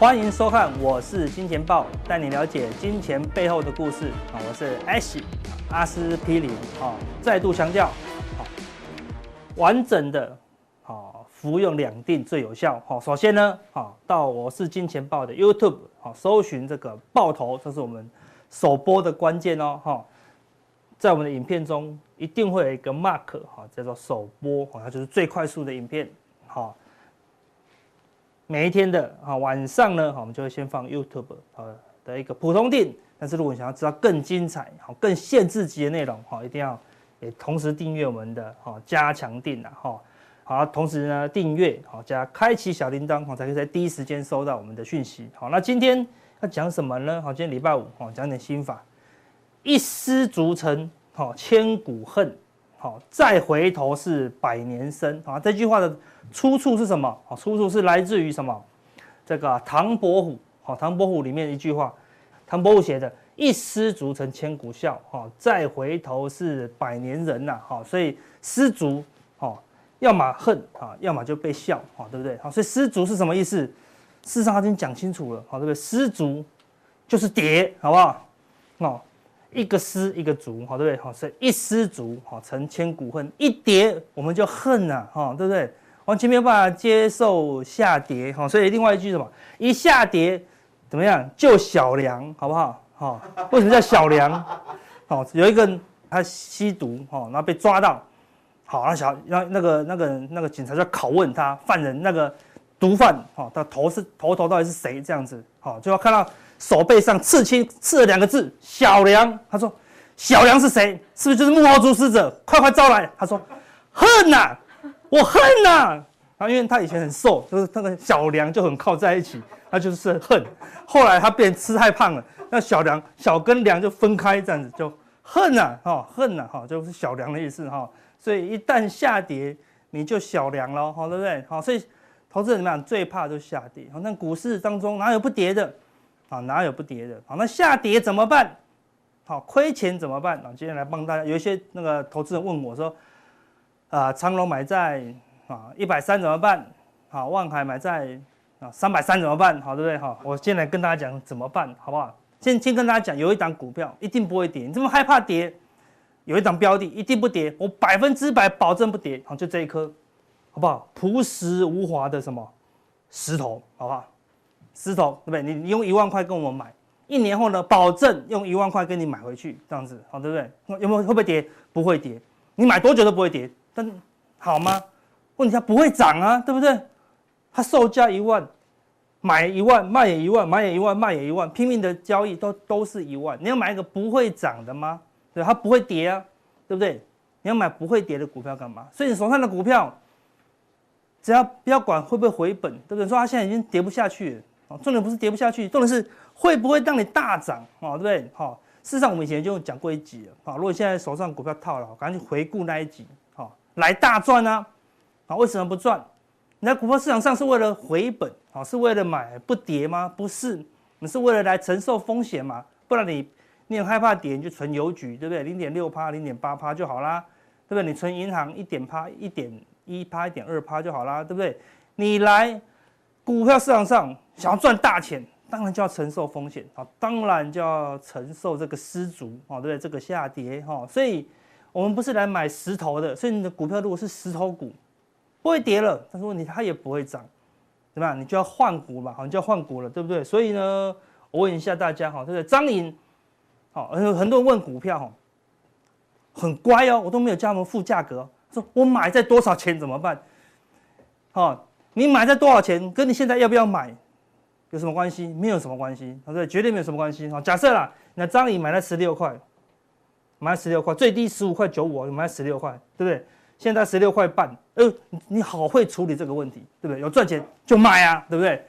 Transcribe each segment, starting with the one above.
欢迎收看，我是金钱豹，带你了解金钱背后的故事啊！我是 Ash 阿司匹林啊，再度强调，完整的服用两定最有效。好，首先呢，到我是金钱豹的 YouTube 搜寻这个爆头，这是我们首播的关键哦哈，在我们的影片中一定会有一个 mark 哈，叫做首播，它就是最快速的影片哈。每一天的啊晚上呢，我们就会先放 YouTube 的一个普通錠。但是如果你想要知道更精彩、好更限制级的内容，哈，一定要也同时订阅我们的哈加强錠啊，哈，好，同时呢订阅好加开启小铃铛，好才可以在第一时间收到我们的讯息。好，那今天要讲什么呢？好，今天礼拜五，好讲点心法，一失足成好千古恨。好，再回头是百年身啊！这句话的出处是什么？好，出处是来自于什么？这个唐伯虎。好，唐伯虎里面一句话，唐伯虎写的“一失足成千古笑”。好，再回头是百年人呐。好，所以失足，好，要么恨啊，要么就被笑，好，对不对？好，所以失足是什么意思？事实上他已经讲清楚了，好，对不对？失足就是跌，好不好？哦。一个失一个足，好对不对？好，所以一失足，好成千古恨；一跌我们就恨呐，哈，对不对？完全没有办法接受下跌，哈，所以另外一句什么？一下跌怎么样？就小梁，好不好？哈，为什么叫小梁？好，有一个人他吸毒，哈，然后被抓到，好，那小那那个那个那个警察就拷问他犯人那个毒贩，哈，他头是头头到底是谁？这样子，好，就要看到。手背上刺青，刺了两个字“小梁”。他说：“小梁是谁？是不是就是幕后主使者？快快招来！”他说：“恨呐、啊，我恨呐、啊！”啊，因为他以前很瘦，就是那个小梁就很靠在一起，他就是恨。后来他变吃太胖了，那小梁小跟梁就分开，这样子就恨呐，哈，恨呐，哈，就是小梁的意思，哈。所以一旦下跌，你就小梁了，好，对不对？好，所以投资人怎么样？最怕就下跌。好，那股市当中哪有不跌的？啊，哪有不跌的？好，那下跌怎么办？好，亏钱怎么办？啊，今天来帮大家，有一些那个投资人问我说，啊，长隆买在啊一百三怎么办？好，万海买在啊三百三怎么办？好，对不对？好，我先来跟大家讲怎么办，好不好？先先跟大家讲，有一档股票一定不会跌，你这么害怕跌？有一档标的一定不跌，我百分之百保证不跌。好，就这一颗，好不好？朴实无华的什么石头，好不好？石头对不对？你你用一万块跟我们买，一年后呢，保证用一万块跟你买回去，这样子好对不对？有没有会不会跌？不会跌，你买多久都不会跌。但好吗？问题它不会涨啊，对不对？它售价一万，买一万卖也一万，买也一万卖也一万，拼命的交易都都是一万。你要买一个不会涨的吗？对，它不会跌啊，对不对？你要买不会跌的股票干嘛？所以你手上的股票，只要不要管会不会回本，对不对？说它现在已经跌不下去。重点不是跌不下去，重点是会不会让你大涨，哦，对不对？好，事实上我们以前就讲过一集了，啊，如果现在手上股票套了，赶紧回顾那一集，好，来大赚啊，啊，为什么不赚？你在股票市场上是为了回本，啊，是为了买不跌吗？不是，你是为了来承受风险嘛？不然你你很害怕跌，你就存邮局，对不对？零点六趴、零点八趴就好啦，对不对？你存银行一点趴、一点一趴、一点二趴就好啦，对不对？你来。股票市场上想要赚大钱，当然就要承受风险啊，当然就要承受这个失足啊，对不对？这个下跌哈，所以我们不是来买石头的，所以你的股票如果是石头股，不会跌了，但是问题它也不会涨，怎么样？你就要换股嘛，好，你就要换股了，对不对？所以呢，我问一下大家哈，对不对？张颖，好，很多人问股票哈，很乖哦，我都没有叫他们付价格，说我买在多少钱怎么办？好。你买在多少钱，跟你现在要不要买有什么关系？没有什么关系，对不对？绝对没有什么关系。好，假设啦，那张颖买了十六块，买了十六块，最低十五块九五，买了十六块，对不对？现在十六块半，呃，你好会处理这个问题，对不对？有赚钱就卖啊，对不对？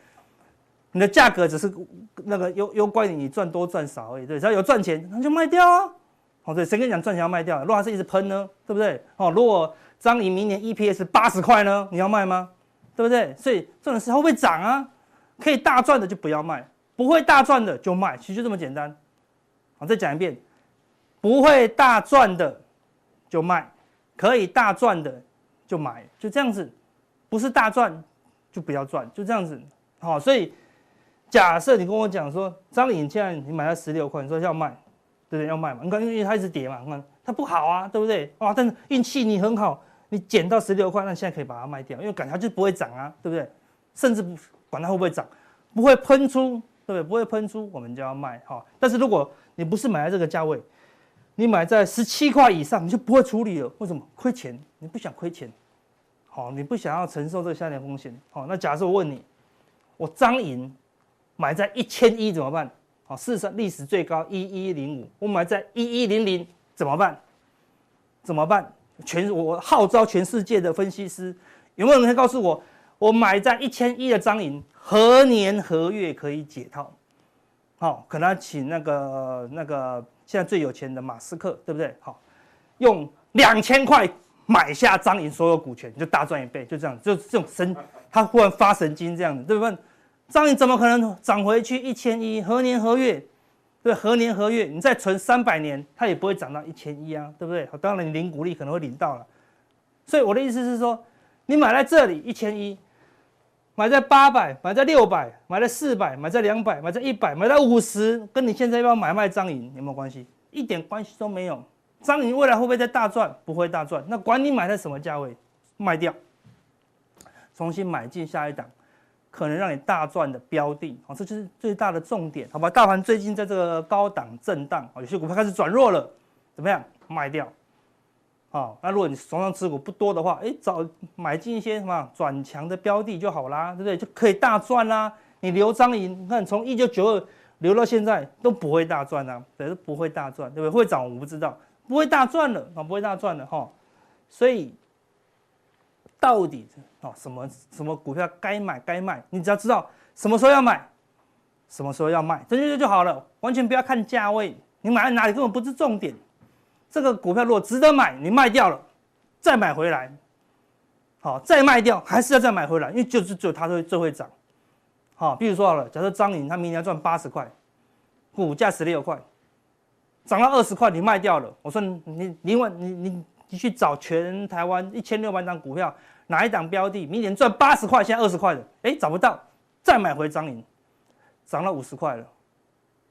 你的价格只是那个攸攸关于你赚多赚少而已，对，只要有赚钱，那就卖掉啊。好，对，谁跟你讲赚钱要卖掉？如果还是一直喷呢，对不对？哦，如果张颖明年 EPS 八十块呢，你要卖吗？对不对？所以这种时候会涨啊？可以大赚的就不要卖，不会大赚的就卖，其实就这么简单。好，再讲一遍，不会大赚的就卖，可以大赚的就买，就这样子。不是大赚就不要赚，就这样子。好，所以假设你跟我讲说，张颖现在你买了十六块，你说要卖，对不对？要卖嘛？你看因为它一直跌嘛，你看它不好啊，对不对？哇，但是运气你很好，你捡到十六块，那现在可以把它卖掉，因为感觉它就不会涨啊，对不对？甚至不管它会不会涨，不会喷出，对不对？不会喷出，我们就要卖哈。但是如果你不是买在这个价位，你买在十七块以上，你就不会处理了。为什么？亏钱，你不想亏钱，好，你不想要承受这个下跌风险，好。那假设我问你，我张颖。买在一千一怎么办？好，事实上历史最高一一零五，我买在一一零零怎么办？怎么办？全我号召全世界的分析师，有没有人可以告诉我，我买在一千一的张颖何年何月可以解套？好，可能要请那个那个现在最有钱的马斯克，对不对？好，用两千块买下张颖所有股权，就大赚一倍，就这样，就这种神，他忽然发神经这样子，对不对？张颖怎么可能涨回去一千一？何年何月？对，何年何月？你再存三百年，它也不会涨到一千一啊，对不对？当然，你领股利可能会领到了。所以我的意思是说，你买在这里一千一，买在八百，买在六百，买在四百，买在两百，买在一百，买在五十，跟你现在要不要买卖张颖有没有关系？一点关系都没有。张颖未来会不会再大赚？不会大赚。那管你买在什么价位，卖掉，重新买进下一档。可能让你大赚的标的，好，这就是最大的重点，好吧？大盘最近在这个高档震荡，有些股票开始转弱了，怎么样？卖掉，好，那如果你手上持股不多的话，哎，找买进一些什么转强的标的就好啦，对不对？就可以大赚啦。你留张颖，你看从一九九二留到现在都不会大赚啊，对，都不会大赚，对不对？会涨我不知道，不会大赚了啊，不会大赚了哈，所以。到底哦，什么什么股票该买该卖，你只要知道什么时候要买，什么时候要卖，这就就好了，完全不要看价位，你买在哪里根本不是重点。这个股票如果值得买，你卖掉了，再买回来，好，再卖掉还是要再买回来，因为就是只有它会最会涨。好，比如说好了，假设张颖他明年赚八十块，股价十六块，涨到二十块你卖掉了，我说你你另外你你你去找全台湾一千六百张股票。哪一档标的明年赚八十块，现在二十块的，哎，找不到，再买回张颖，涨了五十块了，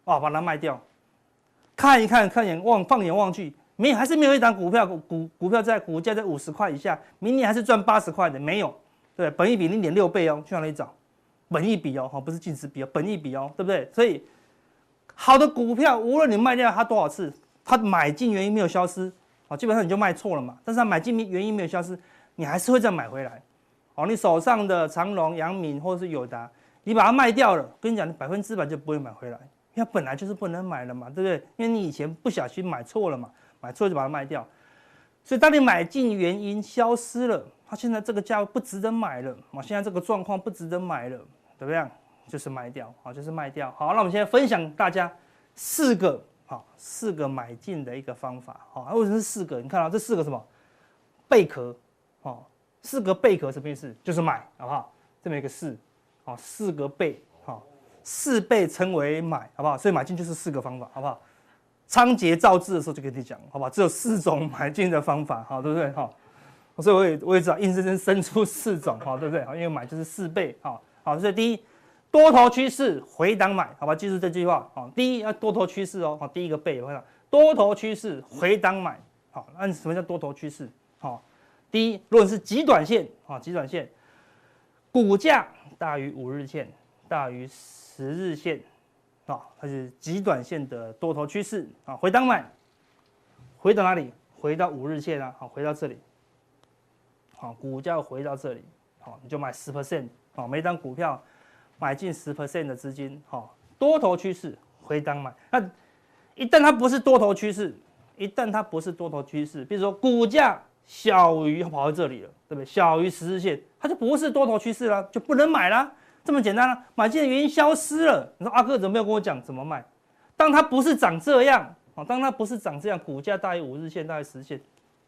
哦，把它卖掉，看一看，看眼望，放眼望去，没还是没有一档股票股股票在股价在五十块以下，明年还是赚八十块的，没有，对，本益比零点六倍哦，去哪里找？本益比哦，好，不是净值比哦，本益比哦，对不对？所以好的股票，无论你卖掉它多少次，它买进原因没有消失，基本上你就卖错了嘛，但是它买进原因没有消失。你还是会再买回来，哦，你手上的长隆、阳明或者是友达，你把它卖掉了，跟你讲，你百分之百就不会买回来，因为本来就是不能买了嘛，对不对？因为你以前不小心买错了嘛，买错就把它卖掉，所以当你买进原因消失了，它现在这个价位不值得买了，嘛，现在这个状况不值得买了，怎么样？就是卖掉，好，就是卖掉。好，那我们现在分享大家四个，好，四个买进的一个方法，好，为什么是四个？你看啊，这四个什么？贝壳。哦，四个贝壳什么意思？就是买，好不好？这么一个四，好，四个贝，好，四倍称为买，好不好？所以买进就是四个方法，好不好？仓颉造字的时候就跟你讲，好不好？只有四种买进的方法，好，对不对？好，所以我也我也知道硬生生生出四种，好，对不对？好，因为买就是四倍，好，好，所以第一，多头趋势回档买，好吧？记住这句话，啊，第一要多头趋势哦，好，第一个贝，我看多头趋势回档买，好，那什么叫多头趋势？好。第一，如果是极短线啊，极短线，股价大于五日线，大于十日线，啊，它是极短线的多头趋势啊，回档买，回到哪里？回到五日线啊，好，回到这里，好，股价回到这里，好，你就买十 percent，好，每张股票买进十 percent 的资金，哈，多头趋势回档买，那一旦它不是多头趋势，一旦它不是多头趋势，比如说股价。小于跑到这里了，对不对？小于十日线，它就不是多头趋势了，就不能买了，这么简单了。买进的原因消失了。你说阿哥怎么没有跟我讲怎么卖？当它不是长这样，哦，当它不是长这样，股价大于五日线，大于十线，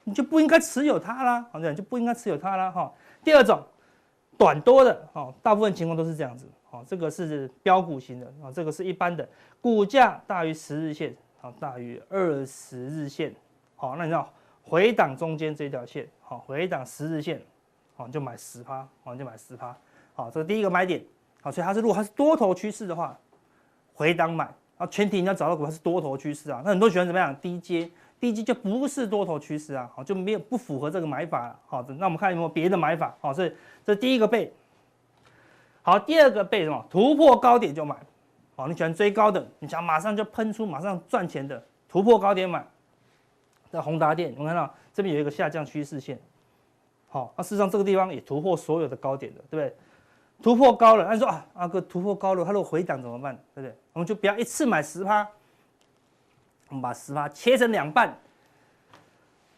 你就不应该持有它啦，好，这样就不应该持有它啦，哈。第二种，短多的，哦，大部分情况都是这样子，哦，这个是标股型的，啊，这个是一般的，股价大于十日线，啊，大于二十日线，好，那你知道？回档中间这条线，好，回档十日线，好，就买十趴，好，就买十趴，好，这是第一个买点。好，所以它是如果它是多头趋势的话，回档买。啊，前提你要找到股票是多头趋势啊，那很多喜欢怎么样？低阶，低阶就不是多头趋势啊，好，就没有不符合这个买法了。好的，那我们看有没有别的买法？好，所以这第一个背。好，第二个被什么？突破高点就买。好，你喜欢追高的，你想马上就喷出，马上赚钱的，突破高点买。在宏达电，我们看到这边有一个下降趋势线。好，那事实上这个地方也突破所有的高点的，对不对？突破高了，按说啊，阿哥突破高了，它如果回档怎么办？对不对？我们就不要一次买十趴，我们把十趴切成两半，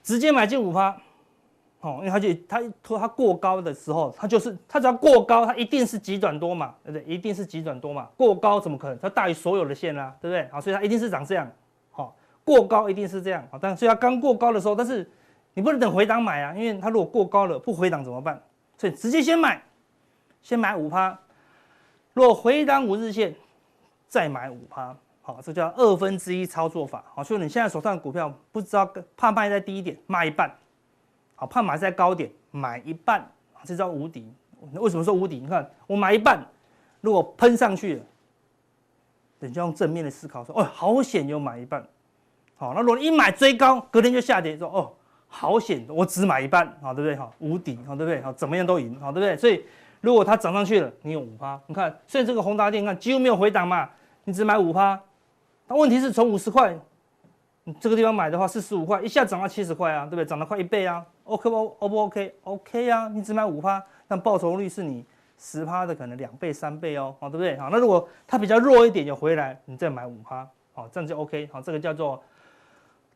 直接买进五趴。哦，因为它就它它它过高的时候，它就是它只要过高，它一定是急转多嘛，对不对？一定是急转多嘛，过高怎么可能？它大于所有的线啦，对不对？好，所以它一定是长这样。好，过高一定是这样。好，但所以它刚过高的时候，但是你不能等回档买啊，因为它如果过高了不回档怎么办？所以直接先买，先买五趴。如果回档五日线，再买五趴。好，这叫二分之一操作法。好，所以你现在手上的股票不知道怕卖在低一点，卖一半。好，怕买在高点，买一半，这叫无敌。为什么说无敌？你看我买一半，如果喷上去了，你就用正面的思考说，哦，好险有买一半。好，那如果一买追高，隔天就下跌，说哦，好险，我只买一半，好，对不对？好，无敌，好，对不对？好，怎么样都赢，好，对不对？所以如果它涨上去了，你有五趴。你看，所以这个宏达电，你看几乎没有回档嘛，你只买五趴。那问题是从五十块。你这个地方买的话四十五块，一下涨到七十块啊，对不对？涨了快一倍啊，OK 不？O 不 OK？OK 啊，你只买五趴，但报酬率是你十趴的可能两倍三倍哦，好，对不对？好，那如果它比较弱一点，就回来，你再买五趴，好，这样就 OK。好，这个叫做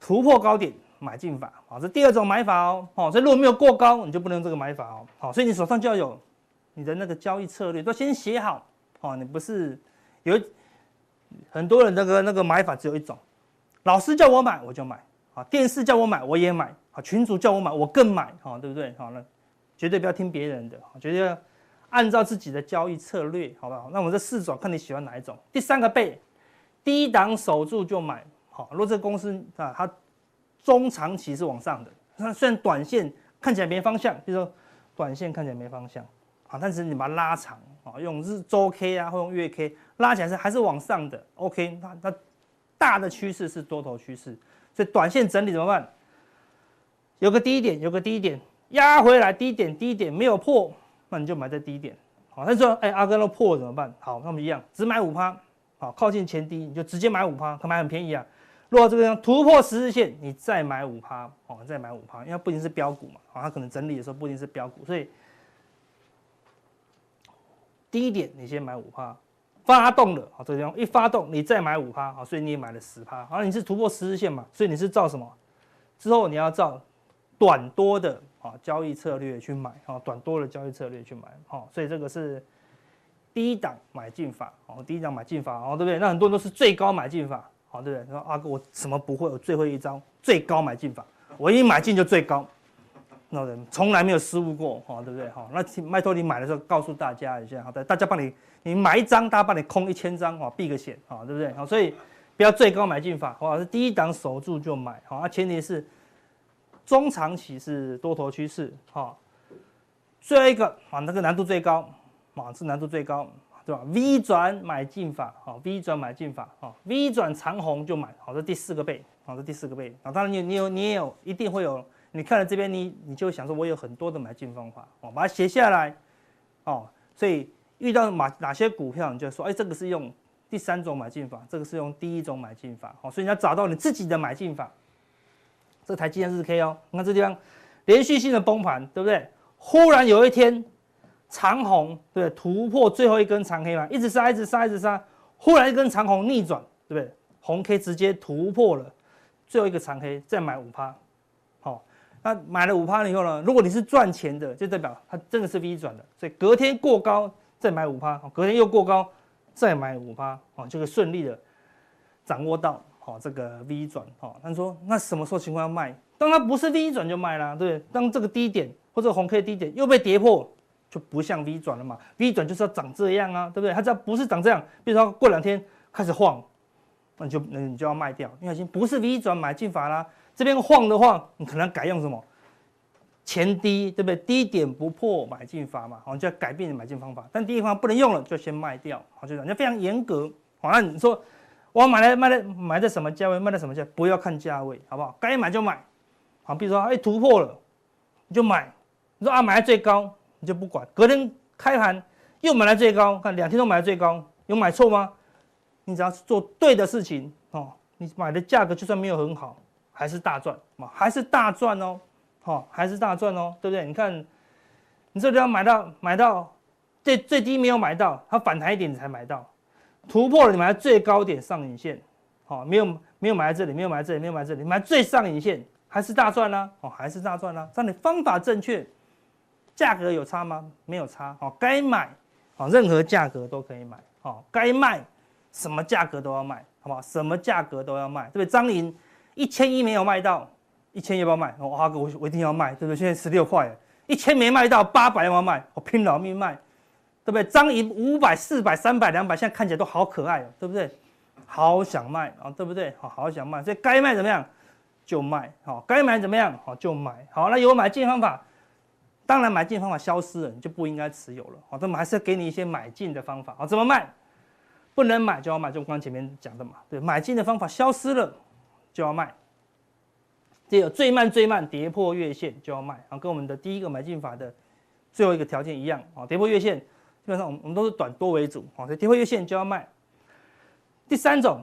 突破高点买进法，好，这第二种买法哦，好，所以如果没有过高，你就不能用这个买法哦，好，所以你手上就要有你的那个交易策略，都先写好，好，你不是有很多人那个那个买法只有一种。老师叫我买，我就买啊；电视叫我买，我也买群主叫我买，我更买哈，对不对？好了，绝对不要听别人的，绝对要按照自己的交易策略，好不好？那我们这四种，看你喜欢哪一种。第三个背，低档守住就买。好，如果这个公司啊，它中长期是往上的，那虽然短线看起来没方向，比如说短线看起来没方向啊，但是你把它拉长啊，用日周 K 啊，或用月 K 拉起来是还是往上的。OK，那那。大的趋势是多头趋势，所以短线整理怎么办？有个低点，有个低点压回来，低点低点没有破，那你就买在低点。好，他说：“哎，阿哥都破了怎么办？”好，那我们一样，只买五趴。好，靠近前低你就直接买五趴，可买很便宜啊。如果这个突破十日线，你再买五趴，好，再买五趴，因为不一定是标股嘛，好，它可能整理的时候不一定是标股，所以低点你先买五趴。发动了，好，这个地方一发动，你再买五趴，好，所以你也买了十趴，好，你是突破十日线嘛，所以你是照什么？之后你要照短多的啊交易策略去买，啊，短多的交易策略去买，好，所以这个是低档买进法，好，低档买进法，好，对不对？那很多人都是最高买进法，好，对不对？说阿哥我什么不会，我最会一招最高买进法，我一买进就最高。那人从来没有失误过，哈，对不对？哈，那拜托你买的时候告诉大家一下，好的，大家帮你，你买一张，大家帮你空一千张，哈，避个险，哈，对不对？好，所以不要最高买进法，好，是第一档守住就买，好，那前提是中长期是多头趋势，哈。最后一个啊，那个难度最高，啊，是难度最高，对吧？V 转买进法，好，V 转买进法，好，V 转长红就买，好，这第四个倍，好，这第四个倍，啊，当然你你有你也有一定会有。你看了这边，你你就想说，我有很多的买进方法，哦，把它写下来，哦，所以遇到哪哪些股票，你就说，哎，这个是用第三种买进法，这个是用第一种买进法，好，所以你要找到你自己的买进法。这台积电日 K 哦，你看这地方连续性的崩盘，对不对？忽然有一天长红，对，突破最后一根长黑嘛，一直杀，一直杀，一直杀，忽然一根长红逆转，对不对？红 K 直接突破了最后一个长黑，再买五趴。好那买了五趴了以后呢？如果你是赚钱的，就代表它真的是 V 转的，所以隔天过高再买五趴，隔天又过高再买五趴，哦，就会顺利的掌握到好这个 V 转，哦。他说那什么时候情况要卖？当它不是 V 转就卖啦，对不对？当这个低点或者红 K 低点又被跌破，就不像 V 转了嘛。V 转就是要长这样啊，对不对？它只要不是长这样，比如说过两天开始晃，那你就那你就要卖掉，因为已经不是 V 转买进法啦。这边晃的话，你可能改用什么前低，对不对？低点不破买进法嘛，好，就要改变买进方法。但第一方法不能用了，就先卖掉，好，就这样，就非常严格。好，那你说我买来卖来买在什么价位，卖在什么价？不要看价位，好不好？该买就买。好，比如说哎突破了，你就买。你说啊买在最高，你就不管。隔天开盘又买在最高，看两天都买在最高，有买错吗？你只要做对的事情哦，你买的价格就算没有很好，还是大赚嘛，还是大赚哦。哦，还是大赚哦，对不对？你看，你这里要买到买到最最低没有买到，它反弹一点你才买到，突破了你买在最高点上影线，好，没有没有买在这里，没有买在这里，没有买在这里，买最上影线还是大赚啦，哦，还是大赚啦。这样你方法正确，价格有差吗？没有差，哦，该买，哦，任何价格都可以买，哦，该卖什么价格都要卖，好不好？什么价格都要卖，对不对？张银一千一没有卖到。一千要不要卖？我阿哥，我我一定要卖，对不对？现在十六块，一千没卖到，八百要不要卖？我拼老命卖，对不对？张银五百、四百、三百、两百，现在看起来都好可爱哦，对不对？好想卖啊，对不对？好，好想卖，所以该卖怎么样就卖，好，该买怎么样好就买，好，那有买进方法，当然买进方法消失了，你就不应该持有了，好，那么还是要给你一些买进的方法，好，怎么卖？不能买就要卖，就刚前面讲的嘛，对，买进的方法消失了就要卖。这个最慢最慢跌破月线就要卖，啊，跟我们的第一个买进法的最后一个条件一样，啊，跌破月线基本上我们我们都是短多为主，啊，所以跌破月线就要卖。第三种，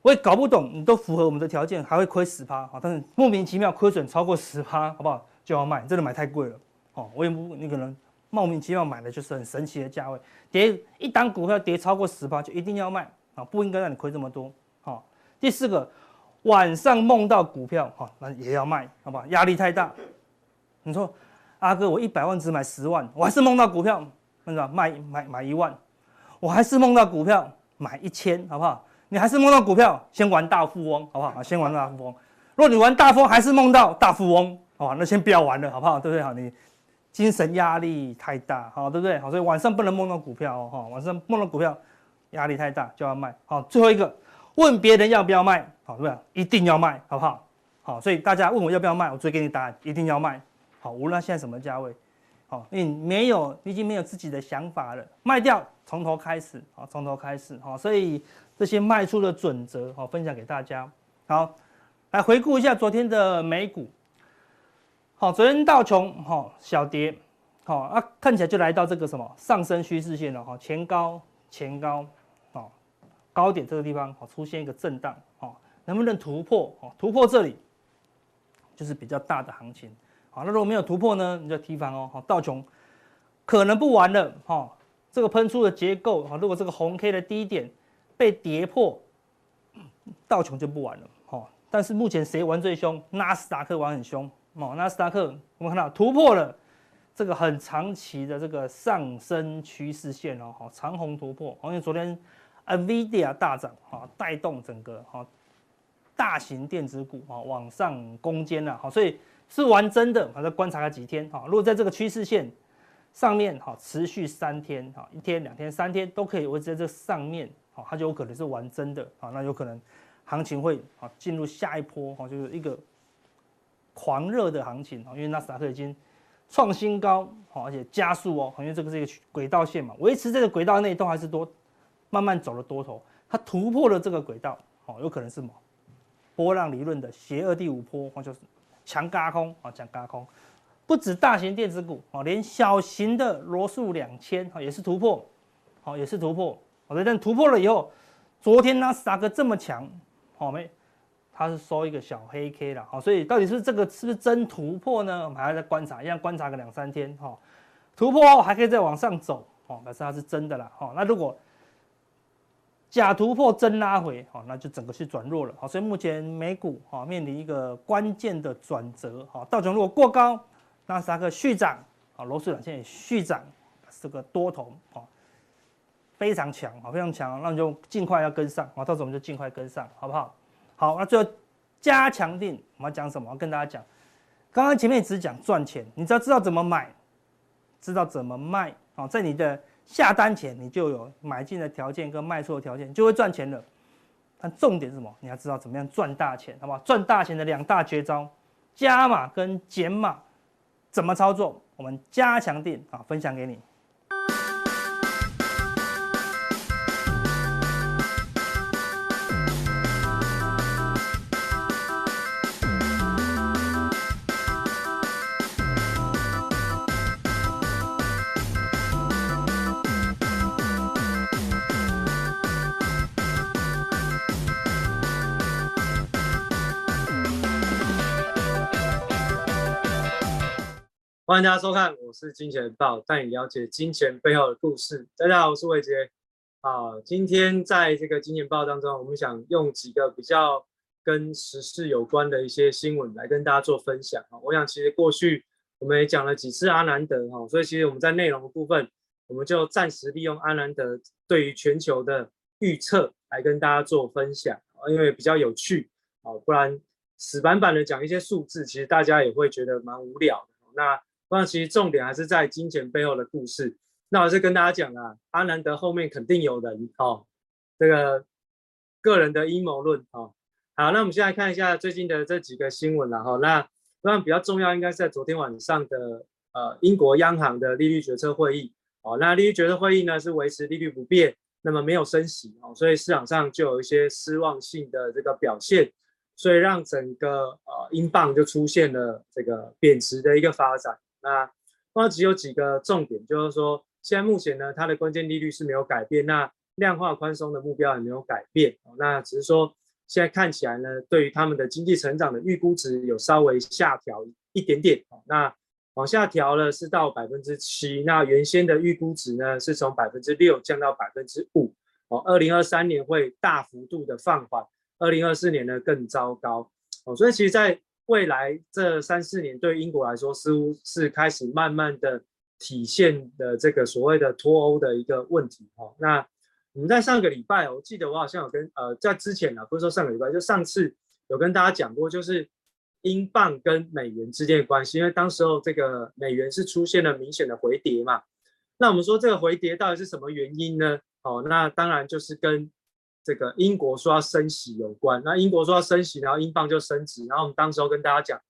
我也搞不懂，你都符合我们的条件，还会亏十趴，啊，但是莫名其妙亏损超过十趴，好不好？就要卖，真的买太贵了，哦，我也不，你可能莫名其妙买的就是很神奇的价位，跌一单股票跌超过十趴就一定要卖，啊，不应该让你亏这么多，好，第四个。晚上梦到股票，哈，那也要卖，好不好？压力太大。你说，阿哥，我一百万只买十万，我还是梦到股票，那个卖买买一万，我还是梦到股票买一千，好不好？你还是梦到股票，先玩大富翁，好不好？先玩大富翁。如果你玩大富翁还是梦到大富翁，好，那先不要玩了，好不好？对不对？好，你精神压力太大，好，对不对？好，所以晚上不能梦到股票哦，哈，晚上梦到股票压力太大就要卖，好，最后一个。问别人要不要卖，好，对不对？一定要卖，好不好？好，所以大家问我要不要卖，我直接给你答案，一定要卖。好，无论现在什么价位，好，你没有，你已经没有自己的想法了，卖掉，从头开始，好，从头开始，好，所以这些卖出的准则，好，分享给大家。好，来回顾一下昨天的美股，好，昨天道琼，好，小跌，好啊，看起来就来到这个什么上升趋势线了，哈，前高，前高。高点这个地方，好出现一个震荡，能不能突破？突破这里就是比较大的行情，好，那如果没有突破呢，你就提防哦，好道琼可能不玩了，哈，这个喷出的结构，哈如果这个红 K 的低点被跌破，道琼就不玩了，哈，但是目前谁玩最凶？纳斯达克玩很凶，哦，纳斯达克我们看到突破了这个很长期的这个上升趋势线哦，好，长红突破，因为昨天。NVIDIA 大涨，哈，带动整个哈大型电子股哈往上攻坚了，好，所以是玩真的，反正观察个几天，哈，如果在这个趋势线上面，哈，持续三天，哈，一天、两天、三天都可以维持在这上面，好，它就有可能是玩真的，啊，那有可能行情会啊进入下一波，哈，就是一个狂热的行情，啊，因为纳斯达克已经创新高，好，而且加速哦，因为这个是一个轨道线嘛，维持这个轨道内都还是多。慢慢走了多头，它突破了这个轨道，好，有可能是什么？波浪理论的邪恶第五波，就是强加空啊，强轧空。不止大型电子股啊，连小型的罗素两千啊也是突破，好，也是突破。好的，但突破了以后，昨天纳斯达克这么强，好没？它是收一个小黑 K 了，好，所以到底是这个是不是真突破呢？我们还要再观察，一样观察个两三天，哈，突破后还可以再往上走，哦，表示它是真的了，好，那如果假突破真拉回，好，那就整个是转弱了，好，所以目前美股哈面临一个关键的转折，好，道琼如果过高，纳斯达克续涨，啊，罗素两千也续涨，这个多头，啊，非常强，啊，非常强，那你就尽快要跟上，啊，到时候我们就尽快跟上，好不好？好，那最后加强定，我们要讲什么？我要跟大家讲，刚刚前面只讲赚钱，你只要知道怎么买，知道怎么卖，啊，在你的。下单前你就有买进的条件跟卖出的条件，就会赚钱了。但重点是什么？你要知道怎么样赚大钱，好不好？赚大钱的两大绝招：加码跟减码。怎么操作？我们加强点啊，分享给你。欢迎大家收看，我是金钱豹，带你了解金钱背后的故事。大家好，我是伟杰。啊，今天在这个金钱爆当中，我们想用几个比较跟时事有关的一些新闻来跟大家做分享。啊我想其实过去我们也讲了几次阿南德哈，所以其实我们在内容的部分，我们就暂时利用阿南德对于全球的预测来跟大家做分享，因为比较有趣啊，不然死板板的讲一些数字，其实大家也会觉得蛮无聊的。那那其实重点还是在金钱背后的故事。那我是跟大家讲啊，阿南德后面肯定有人哦，这个个人的阴谋论哦。好，那我们现在看一下最近的这几个新闻了哈。那当然比较重要，应该是在昨天晚上的呃英国央行的利率决策会议哦。那利率决策会议呢是维持利率不变，那么没有升息哦，所以市场上就有一些失望性的这个表现，所以让整个呃英镑就出现了这个贬值的一个发展。那话只有几个重点，就是说，现在目前呢，它的关键利率是没有改变，那量化宽松的目标也没有改变，那只是说现在看起来呢，对于他们的经济成长的预估值有稍微下调一点点，那往下调了是到百分之七，那原先的预估值呢是从百分之六降到百分之五，哦，二零二三年会大幅度的放缓，二零二四年呢更糟糕，哦，所以其实，在未来这三四年对英国来说，似乎是开始慢慢的体现的这个所谓的脱欧的一个问题哈。那我们在上个礼拜，我记得我好像有跟呃在之前呢，不是说上个礼拜，就上次有跟大家讲过，就是英镑跟美元之间的关系，因为当时候这个美元是出现了明显的回跌嘛。那我们说这个回跌到底是什么原因呢？哦，那当然就是跟这个英国说要升息有关，那英国说要升息，然后英镑就升值，然后我们当时候跟大家讲，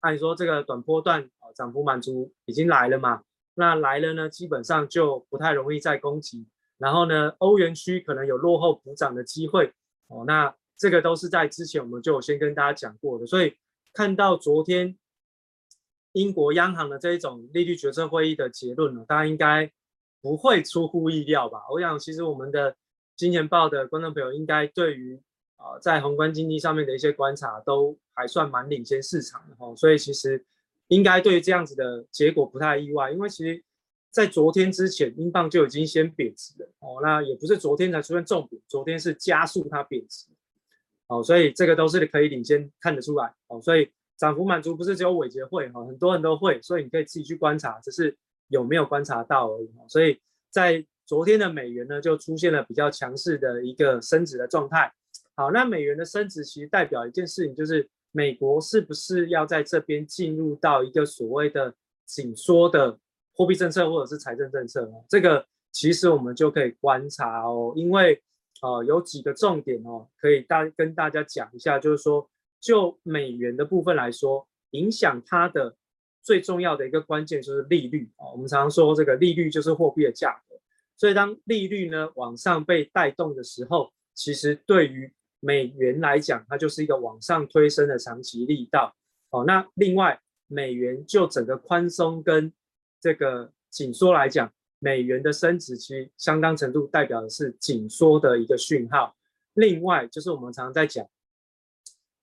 按说这个短波段啊涨幅满足已经来了嘛，那来了呢，基本上就不太容易再攻击，然后呢，欧元区可能有落后补涨的机会哦，那这个都是在之前我们就有先跟大家讲过的，所以看到昨天英国央行的这一种利率决策会议的结论呢，大家应该不会出乎意料吧？我想其实我们的。金钱爆的观众朋友应该对于啊在宏观经济上面的一些观察都还算蛮领先市场的哈，所以其实应该对于这样子的结果不太意外，因为其实，在昨天之前英镑就已经先贬值了哦，那也不是昨天才出现重贬，昨天是加速它贬值哦，所以这个都是可以领先看得出来哦，所以涨幅满足不是只有伟捷会哈，很多人都会，所以你可以自己去观察，只是有没有观察到而已，所以在。昨天的美元呢，就出现了比较强势的一个升值的状态。好，那美元的升值其实代表一件事情，就是美国是不是要在这边进入到一个所谓的紧缩的货币政策或者是财政政策呢？这个其实我们就可以观察哦，因为呃有几个重点哦，可以大跟大家讲一下，就是说就美元的部分来说，影响它的最重要的一个关键就是利率啊。我们常常说这个利率就是货币的价格。所以当利率呢往上被带动的时候，其实对于美元来讲，它就是一个往上推升的长期力道。哦，那另外美元就整个宽松跟这个紧缩来讲，美元的升值其实相当程度代表的是紧缩的一个讯号。另外就是我们常常在讲，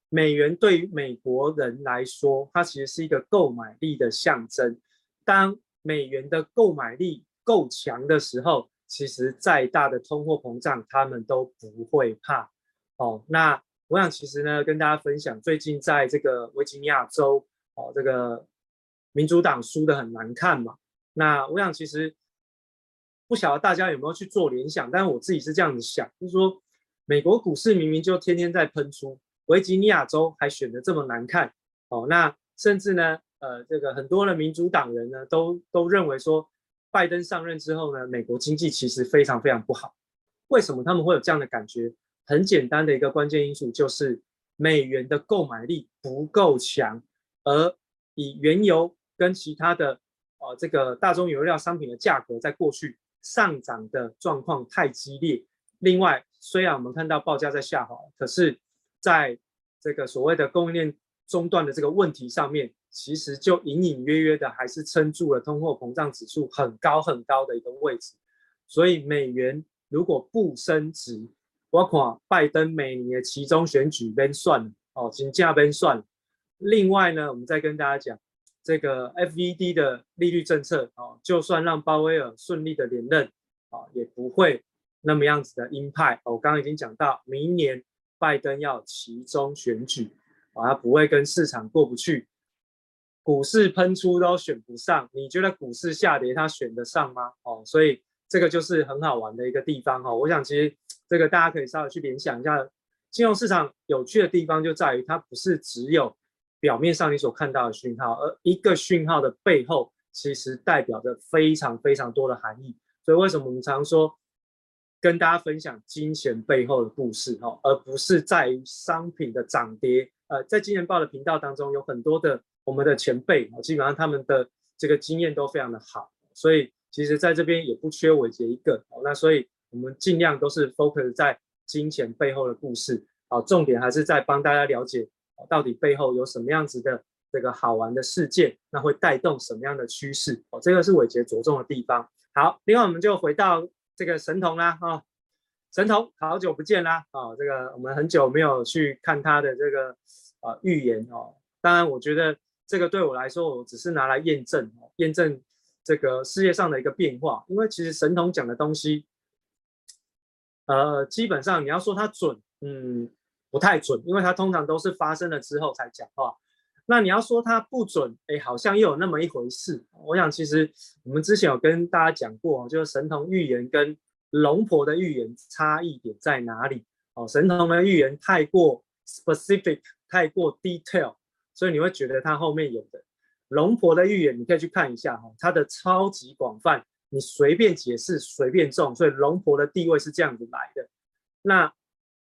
美元对于美国人来说，它其实是一个购买力的象征。当美元的购买力够强的时候，其实再大的通货膨胀，他们都不会怕。哦，那我想其实呢，跟大家分享，最近在这个维吉尼亚州，哦，这个民主党输得很难看嘛。那我想其实不晓得大家有没有去做联想，但是我自己是这样子想，就是说美国股市明明就天天在喷出，维吉尼亚州还选得这么难看。哦，那甚至呢，呃，这个很多的民主党人呢，都都认为说。拜登上任之后呢，美国经济其实非常非常不好。为什么他们会有这样的感觉？很简单的一个关键因素就是美元的购买力不够强，而以原油跟其他的呃这个大宗原料商品的价格在过去上涨的状况太激烈。另外，虽然我们看到报价在下滑，可是在这个所谓的供应链中断的这个问题上面，其实就隐隐约约的还是撑住了通货膨胀指数很高很高的一个位置。所以美元如果不升值，我看拜登每年的期中选举边算哦，金价边算。另外呢，我们再跟大家讲这个 FED 的利率政策哦，就算让鲍威尔顺利的连任啊，也不会那么样子的鹰派。我刚刚已经讲到，明年拜登要期中选举啊，他不会跟市场过不去，股市喷出都选不上，你觉得股市下跌它选得上吗？哦，所以这个就是很好玩的一个地方哈。我想其实这个大家可以稍微去联想一下，金融市场有趣的地方就在于它不是只有。表面上你所看到的讯号，而一个讯号的背后，其实代表着非常非常多的含义。所以为什么我们常说跟大家分享金钱背后的故事，哈，而不是在于商品的涨跌。呃，在金钱豹的频道当中，有很多的我们的前辈，基本上他们的这个经验都非常的好，所以其实在这边也不缺伟杰一个。那所以我们尽量都是 focus 在金钱背后的故事，好，重点还是在帮大家了解。到底背后有什么样子的这个好玩的事件？那会带动什么样的趋势？哦，这个是伟杰着重的地方。好，另外我们就回到这个神童啦，哈，神童好久不见啦，啊，这个我们很久没有去看他的这个啊预言哦。当然，我觉得这个对我来说，我只是拿来验证，验证这个世界上的一个变化。因为其实神童讲的东西，呃，基本上你要说它准，嗯。不太准，因为它通常都是发生了之后才讲话。那你要说它不准，哎，好像又有那么一回事。我想其实我们之前有跟大家讲过，就是神童预言跟龙婆的预言差异点在哪里？哦，神童的预言太过 specific，太过 detail，所以你会觉得它后面有的。龙婆的预言你可以去看一下哈，它的超级广泛，你随便解释随便中，所以龙婆的地位是这样子来的。那。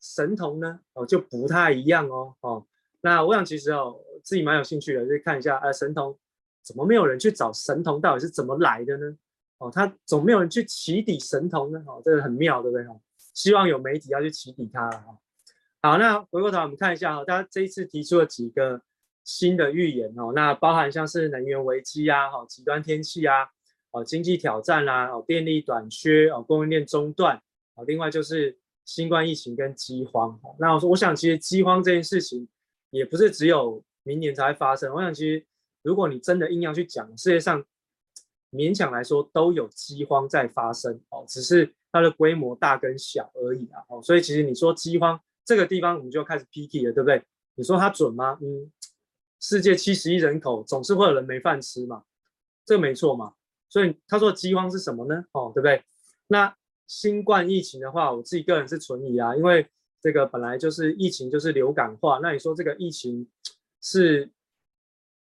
神童呢？哦，就不太一样哦。哦，那我想其实哦，自己蛮有兴趣的，就看一下，呃，神童怎么没有人去找神童到底是怎么来的呢？哦，他总没有人去起底神童呢？哦，这个很妙，对不对？哦，希望有媒体要去起底他了。哈，好，那回过头我们看一下，哈，大家这一次提出了几个新的预言哦，那包含像是能源危机啊，哈，极端天气啊，哦，经济挑战啦，哦，电力短缺，哦，供应链中断，哦，另外就是。新冠疫情跟饥荒，那我说，我想其实饥荒这件事情也不是只有明年才会发生。我想其实如果你真的硬要去讲，世界上勉强来说都有饥荒在发生哦，只是它的规模大跟小而已啊。哦，所以其实你说饥荒这个地方，我们就开始 PK 了，对不对？你说它准吗？嗯，世界七十亿人口总是会有人没饭吃嘛，这个没错嘛。所以他说饥荒是什么呢？哦，对不对？那。新冠疫情的话，我自己个人是存疑啊，因为这个本来就是疫情就是流感化，那你说这个疫情是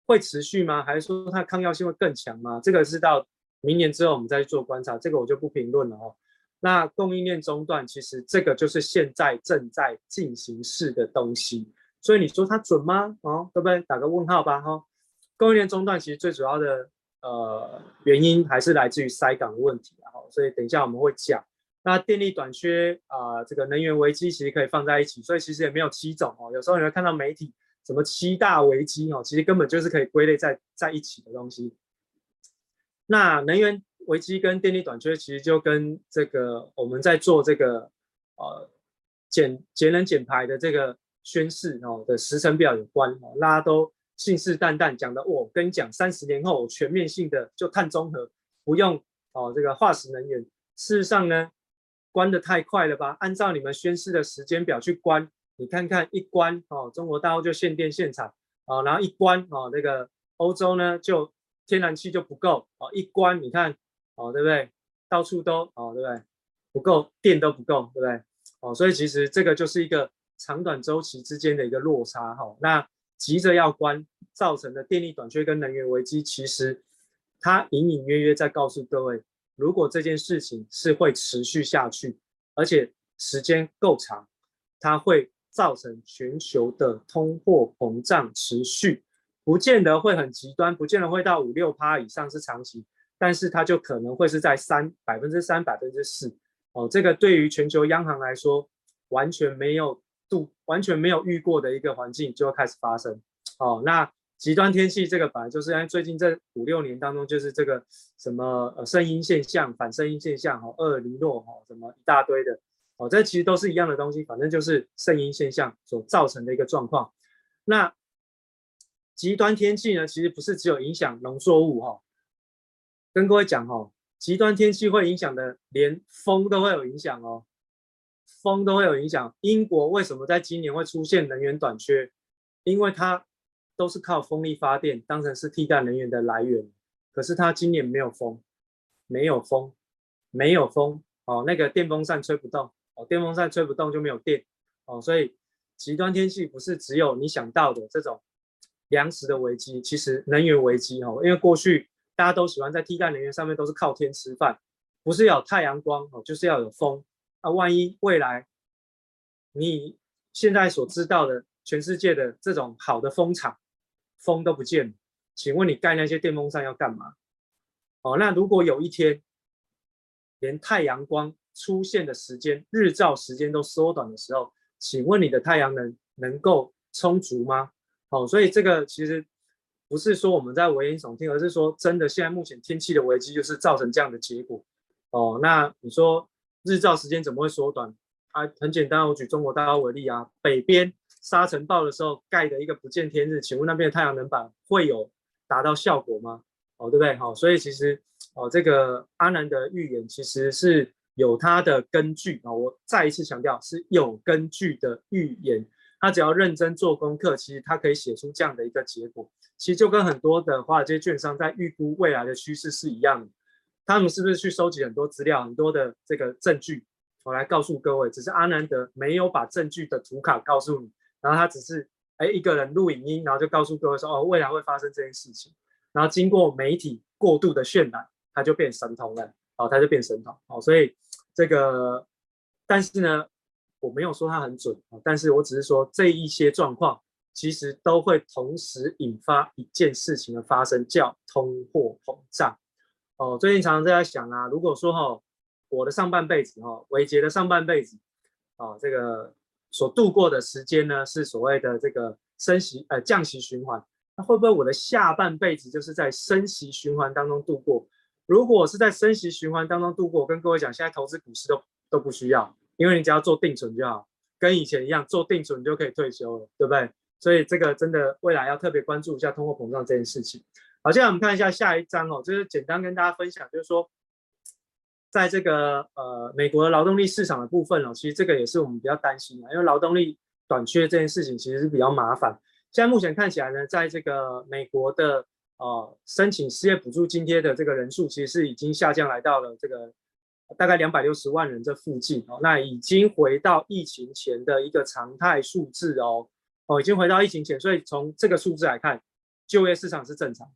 会持续吗？还是说它抗药性会更强吗？这个是到明年之后我们再去做观察，这个我就不评论了哦。那供应链中断，其实这个就是现在正在进行式的东西，所以你说它准吗？哦，对不对？打个问号吧，哈、哦。供应链中断其实最主要的。呃，原因还是来自于塞港的问题，然后，所以等一下我们会讲。那电力短缺啊、这个能源危机其实可以放在一起，所以其实也没有七种哦。有时候你会看到媒体什么七大危机哦，其实根本就是可以归类在在一起的东西。那能源危机跟电力短缺其实就跟这个我们在做这个呃减节能减排的这个宣誓哦的时程表有关哦，大家都。信誓旦旦讲的，我跟你讲，三十年后全面性的就碳中和，不用哦这个化石能源。事实上呢，关的太快了吧？按照你们宣誓的时间表去关，你看看一关哦，中国大陆就限电限产哦，然后一关哦，那个欧洲呢就天然气就不够哦，一关你看哦，对不对？到处都哦，对不对？不够电都不够，对不对？哦，所以其实这个就是一个长短周期之间的一个落差哈、哦。那急着要关造成的电力短缺跟能源危机，其实它隐隐约约在告诉各位，如果这件事情是会持续下去，而且时间够长，它会造成全球的通货膨胀持续。不见得会很极端，不见得会到五六趴以上是长期，但是它就可能会是在三百分之三百分之四哦，这个对于全球央行来说完全没有度完全没有遇过的一个环境就会开始发生哦。那极端天气这个本来就是因为最近这五六年当中就是这个什么呃圣婴现象、反圣婴现象哈、厄尔尼诺哈什么一大堆的哦，这其实都是一样的东西，反正就是圣婴现象所造成的一个状况。那极端天气呢，其实不是只有影响农作物哈、跟各位讲哦，极端天气会影响的，连风都会有影响哦，风都会有影响。英国为什么在今年会出现能源短缺？因为它都是靠风力发电当成是替代能源的来源，可是它今年没有风，没有风，没有风哦，那个电风扇吹不动哦，电风扇吹不动就没有电哦，所以极端天气不是只有你想到的这种。粮食的危机，其实能源危机哦，因为过去大家都喜欢在替代能源上面都是靠天吃饭，不是要有太阳光哦，就是要有风。啊万一未来你现在所知道的全世界的这种好的风场，风都不见了，请问你盖那些电风扇要干嘛？哦，那如果有一天连太阳光出现的时间、日照时间都缩短的时候，请问你的太阳能能够充足吗？哦，所以这个其实不是说我们在危言耸听，而是说真的，现在目前天气的危机就是造成这样的结果。哦，那你说日照时间怎么会缩短？啊，很简单，我举中国大陆为例啊，北边沙尘暴的时候盖的一个不见天日，请问那边的太阳能板会有达到效果吗？哦，对不对？好，所以其实哦，这个阿南的预言其实是有它的根据啊，我再一次强调是有根据的预言。他只要认真做功课，其实他可以写出这样的一个结果。其实就跟很多的华尔街券商在预估未来的趋势是一样的。他们是不是去收集很多资料、很多的这个证据，我来告诉各位？只是阿南德没有把证据的图卡告诉你，然后他只是哎一个人录影音，然后就告诉各位说哦未来会发生这件事情，然后经过媒体过度的渲染，他就变神童了。哦，他就变神童。哦，所以这个，但是呢。我没有说它很准，但是我只是说这一些状况其实都会同时引发一件事情的发生，叫通货膨胀。哦，最近常常在想啊，如果说哈，我的上半辈子哈，伟捷的上半辈子啊，这个所度过的时间呢，是所谓的这个升息呃降息循环，那会不会我的下半辈子就是在升息循环当中度过？如果是在升息循环当中度过，我跟各位讲，现在投资股市都都不需要。因为你只要做定存就好，跟以前一样，做定存你就可以退休了，对不对？所以这个真的未来要特别关注一下通货膨胀这件事情。好，现在我们看一下下一章哦，就是简单跟大家分享，就是说，在这个呃美国的劳动力市场的部分哦，其实这个也是我们比较担心的，因为劳动力短缺这件事情其实是比较麻烦。现在目前看起来呢，在这个美国的呃申请失业补助津贴的这个人数，其实是已经下降来到了这个。大概两百六十万人这附近哦，那已经回到疫情前的一个常态数字哦，哦，已经回到疫情前，所以从这个数字来看，就业市场是正常，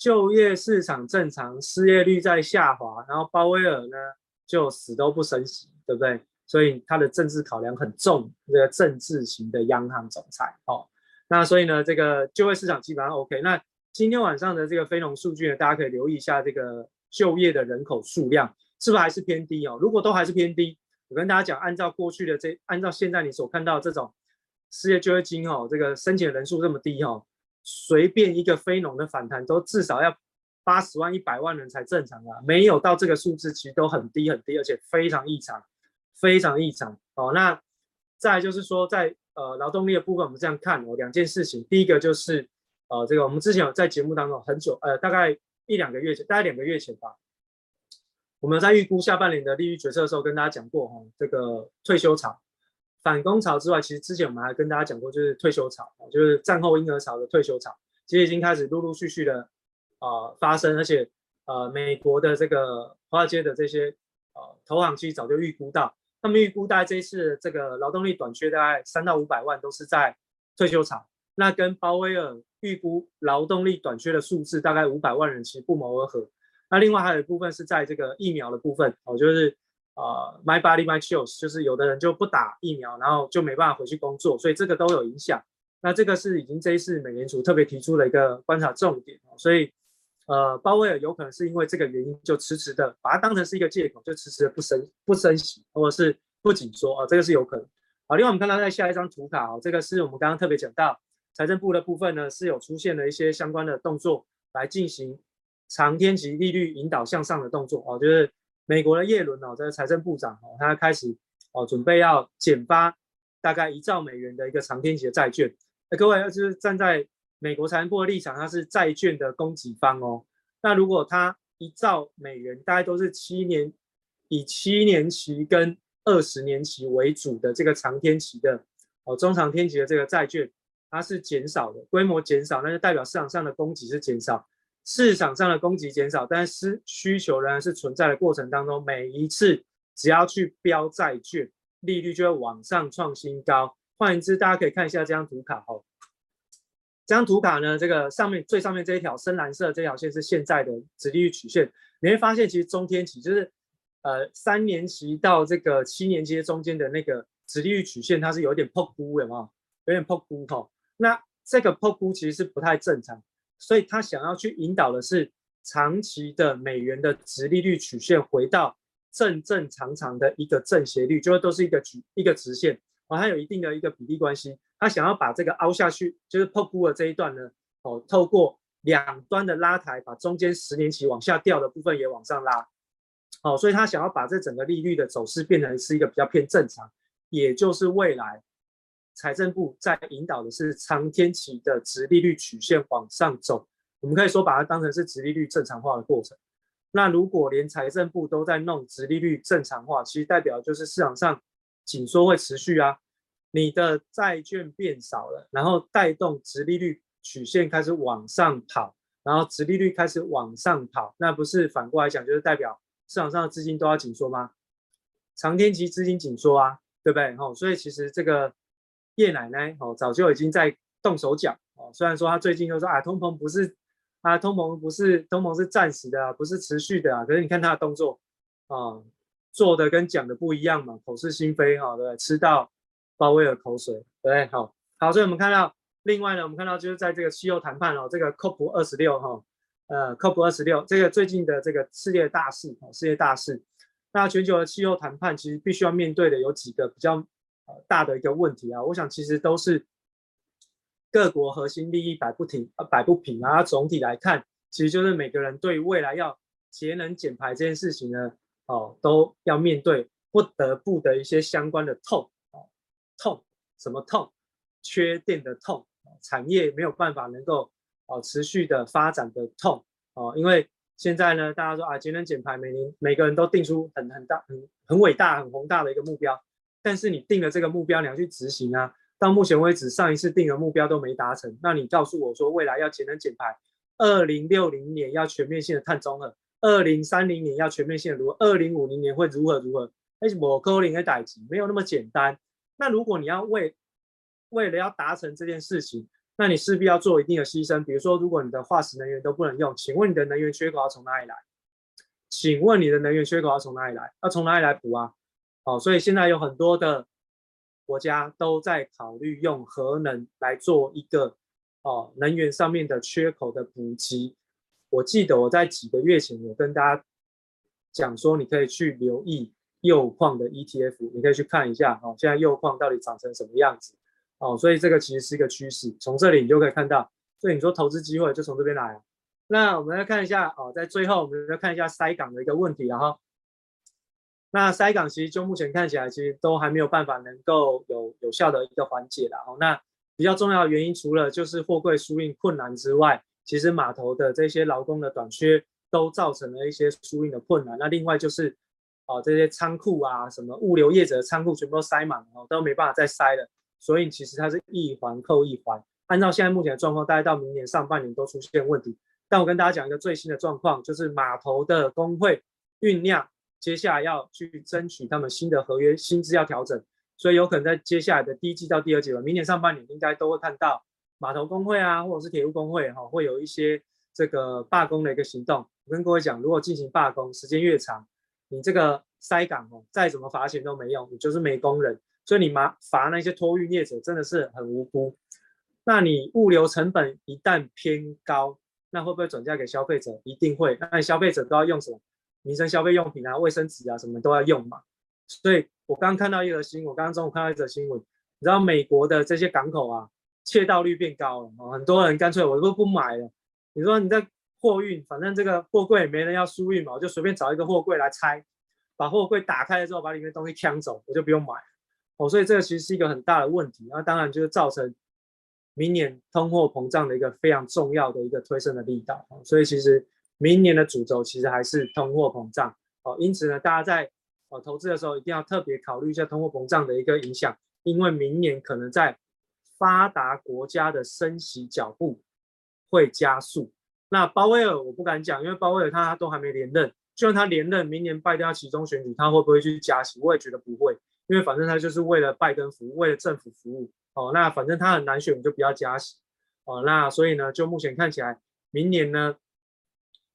就业市场正常，失业率在下滑，然后鲍威尔呢就死都不升息，对不对？所以他的政治考量很重，这个政治型的央行总裁哦，那所以呢，这个就业市场基本上 OK。那今天晚上的这个非农数据呢，大家可以留意一下这个就业的人口数量。是不是还是偏低哦？如果都还是偏低，我跟大家讲，按照过去的这，按照现在你所看到这种失业救济金哦，这个申请的人数这么低哦，随便一个非农的反弹都至少要八十万、一百万人才正常啊，没有到这个数字，其实都很低很低，而且非常异常，非常异常哦。那再就是说在，呃劳动力的部分，我们这样看哦，两件事情，第一个就是呃这个我们之前有在节目当中很久，呃大概一两个月前，大概两个月前吧。我们在预估下半年的利率决策的时候，跟大家讲过哈，这个退休潮、反攻潮之外，其实之前我们还跟大家讲过，就是退休潮，就是战后婴儿潮的退休潮，其实已经开始陆陆续续的啊、呃、发生，而且呃美国的这个华尔街的这些呃投行其实早就预估到，他们预估大概这一次这个劳动力短缺大概三到五百万都是在退休潮，那跟鲍威尔预估劳动力短缺的数字大概五百万人其实不谋而合。那另外还有一部分是在这个疫苗的部分哦，就是呃，my body my choice，就是有的人就不打疫苗，然后就没办法回去工作，所以这个都有影响。那这个是已经这一次美联储特别提出了一个观察重点，所以呃，鲍威尔有可能是因为这个原因就迟迟的把它当成是一个借口，就迟迟的不升不升息，或者是不紧缩啊，这个是有可能。好，另外我们看到在下一张图卡哦，这个是我们刚刚特别讲到财政部的部分呢，是有出现了一些相关的动作来进行长天期利率引导向上的动作哦，就是美国的耶伦哦，这个财政部长哦，他开始哦准备要减发大概一兆美元的一个长天期的债券。那各位，就是站在美国财政部的立场，它是债券的供给方哦。那如果它一兆美元，大概都是七年，以七年期跟二十年期为主的这个长天期的哦，中长天期的这个债券，它是减少的，规模减少，那就代表市场上的供给是减少，市场上的供给减少，但是需求仍然是存在的过程当中，每一次只要去标债券，利率就会往上创新高。换言之，大家可以看一下这张图卡哦。这张图卡呢，这个上面最上面这一条深蓝色这条线是现在的殖利率曲线。你会发现，其实中天期就是呃三年期到这个七年期中间的那个殖利率曲线，它是有点破估的嘛，有点破估哈。那这个破估其实是不太正常，所以他想要去引导的是长期的美元的殖利率曲线回到正正常常的一个正斜率，就会都是一个曲一个直线。哦，它有一定的一个比例关系，他想要把这个凹下去，就是破估的这一段呢，哦，透过两端的拉抬，把中间十年期往下掉的部分也往上拉，哦，所以他想要把这整个利率的走势变成是一个比较偏正常，也就是未来财政部在引导的是长天期的殖利率曲线往上走，我们可以说把它当成是殖利率正常化的过程。那如果连财政部都在弄殖利率正常化，其实代表就是市场上。紧缩会持续啊，你的债券变少了，然后带动殖利率曲线开始往上跑，然后殖利率开始往上跑，那不是反过来讲，就是代表市场上的资金都要紧缩吗？长天期资金紧缩啊，对不对？哦，所以其实这个叶奶奶哦，早就已经在动手脚哦。虽然说他最近都说啊，通膨不是啊，通膨不是通膨是暂时的，不是持续的啊。可是你看他的动作啊。做的跟讲的不一样嘛，口是心非哈，对不对？吃到鲍威尔口水，对不对？好，好，所以我们看到，另外呢，我们看到就是在这个气候谈判哦，这个 COP 二十六哈，呃，COP 二十六这个最近的这个世界大事哦，世界大事，那全球的气候谈判其实必须要面对的有几个比较大的一个问题啊，我想其实都是各国核心利益摆不停啊，摆不平啊，总体来看，其实就是每个人对未来要节能减排这件事情呢。哦，都要面对不得不的一些相关的痛，哦，痛什么痛？缺电的痛，产业没有办法能够哦持续的发展的痛，哦，因为现在呢，大家说啊，节能减排，每年每个人都定出很很大、很很伟大、很宏大的一个目标，但是你定了这个目标，你要去执行啊，到目前为止，上一次定的目标都没达成，那你告诉我说，未来要节能减排，二零六零年要全面性的碳中和。二零三零年要全面性的如何？二零五零年会如何如何？哎，我扣零的代级没有那么简单。那如果你要为为了要达成这件事情，那你势必要做一定的牺牲。比如说，如果你的化石能源都不能用，请问你的能源缺口要从哪里来？请问你的能源缺口要从哪里来？要从哪里来补啊？哦，所以现在有很多的国家都在考虑用核能来做一个哦能源上面的缺口的补给。我记得我在几个月前有跟大家讲说，你可以去留意铀矿的 ETF，你可以去看一下哦，现在铀矿到底长成什么样子哦，所以这个其实是一个趋势，从这里你就可以看到，所以你说投资机会就从这边来。那我们来看一下哦，在最后我们再看一下塞港的一个问题，然后那塞港其实就目前看起来其实都还没有办法能够有有效的一个缓解了哦。那比较重要的原因除了就是货柜输运困难之外，其实码头的这些劳工的短缺都造成了一些输运的困难。那另外就是，哦，这些仓库啊，什么物流业者的仓库全部都塞满了，都没办法再塞了。所以其实它是一环扣一环。按照现在目前的状况，大概到明年上半年都出现问题。但我跟大家讲一个最新的状况，就是码头的工会酝酿，接下来要去争取他们新的合约薪资要调整，所以有可能在接下来的第一季到第二季吧，明年上半年应该都会看到。码头工会啊，或者是铁路工会哈，会有一些这个罢工的一个行动。我跟各位讲，如果进行罢工，时间越长，你这个塞港哦，再怎么罚钱都没用，你就是没工人。所以你罚罚那些托运业者真的是很无辜。那你物流成本一旦偏高，那会不会转嫁给消费者？一定会。那消费者都要用什么？民生消费用品啊，卫生纸啊，什么都要用嘛。所以我刚看到一则新闻，我刚刚中午看到一则新闻，你知道美国的这些港口啊，窃盗率变高了，很多人干脆我都不买了。你说你在货运，反正这个货柜也没人要输运嘛，我就随便找一个货柜来拆，把货柜打开了之后，把里面东西抢走，我就不用买。哦，所以这个其实是一个很大的问题，那当然就是造成明年通货膨胀的一个非常重要的一个推升的力道。所以其实明年的主轴其实还是通货膨胀。哦，因此呢，大家在哦投资的时候一定要特别考虑一下通货膨胀的一个影响，因为明年可能在发达国家的升息脚步会加速。那鲍威尔我不敢讲，因为鲍威尔他都还没连任，就算他连任，明年拜登要期中选举，他会不会去加息？我也觉得不会。因为反正他就是为了拜登服务，为了政府服务哦。那反正他很难选，就不要加息哦。那所以呢，就目前看起来，明年呢，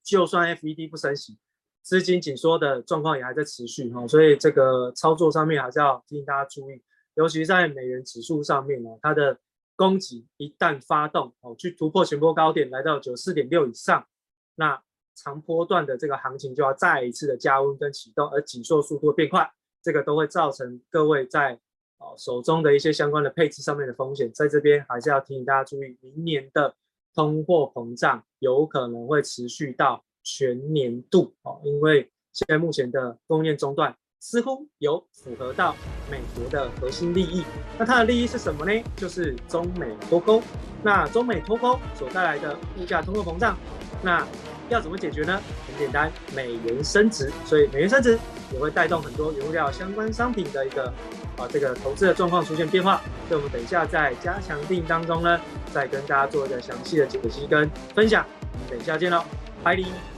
就算 FED 不升息，资金紧缩的状况也还在持续哈。所以这个操作上面还是要提醒大家注意，尤其在美元指数上面呢，它的攻击一旦发动哦，去突破前波高点来到九四点六以上，那长波段的这个行情就要再一次的加温跟启动，而紧缩速度变快。这个都会造成各位在哦手中的一些相关的配置上面的风险，在这边还是要提醒大家注意，明年的通货膨胀有可能会持续到全年度。哦，因为现在目前的供应链中断似乎有符合到美国的核心利益，那它的利益是什么呢？就是中美脱钩，那中美脱钩所带来的物价通货膨胀，那要怎么解决呢？很简单，美元升值，所以美元升值。也会带动很多原物料相关商品的一个啊这个投资的状况出现变化，所以我们等一下在加强定当中呢，再跟大家做一个详细的解析跟分享。我们等一下见喽，拜拜。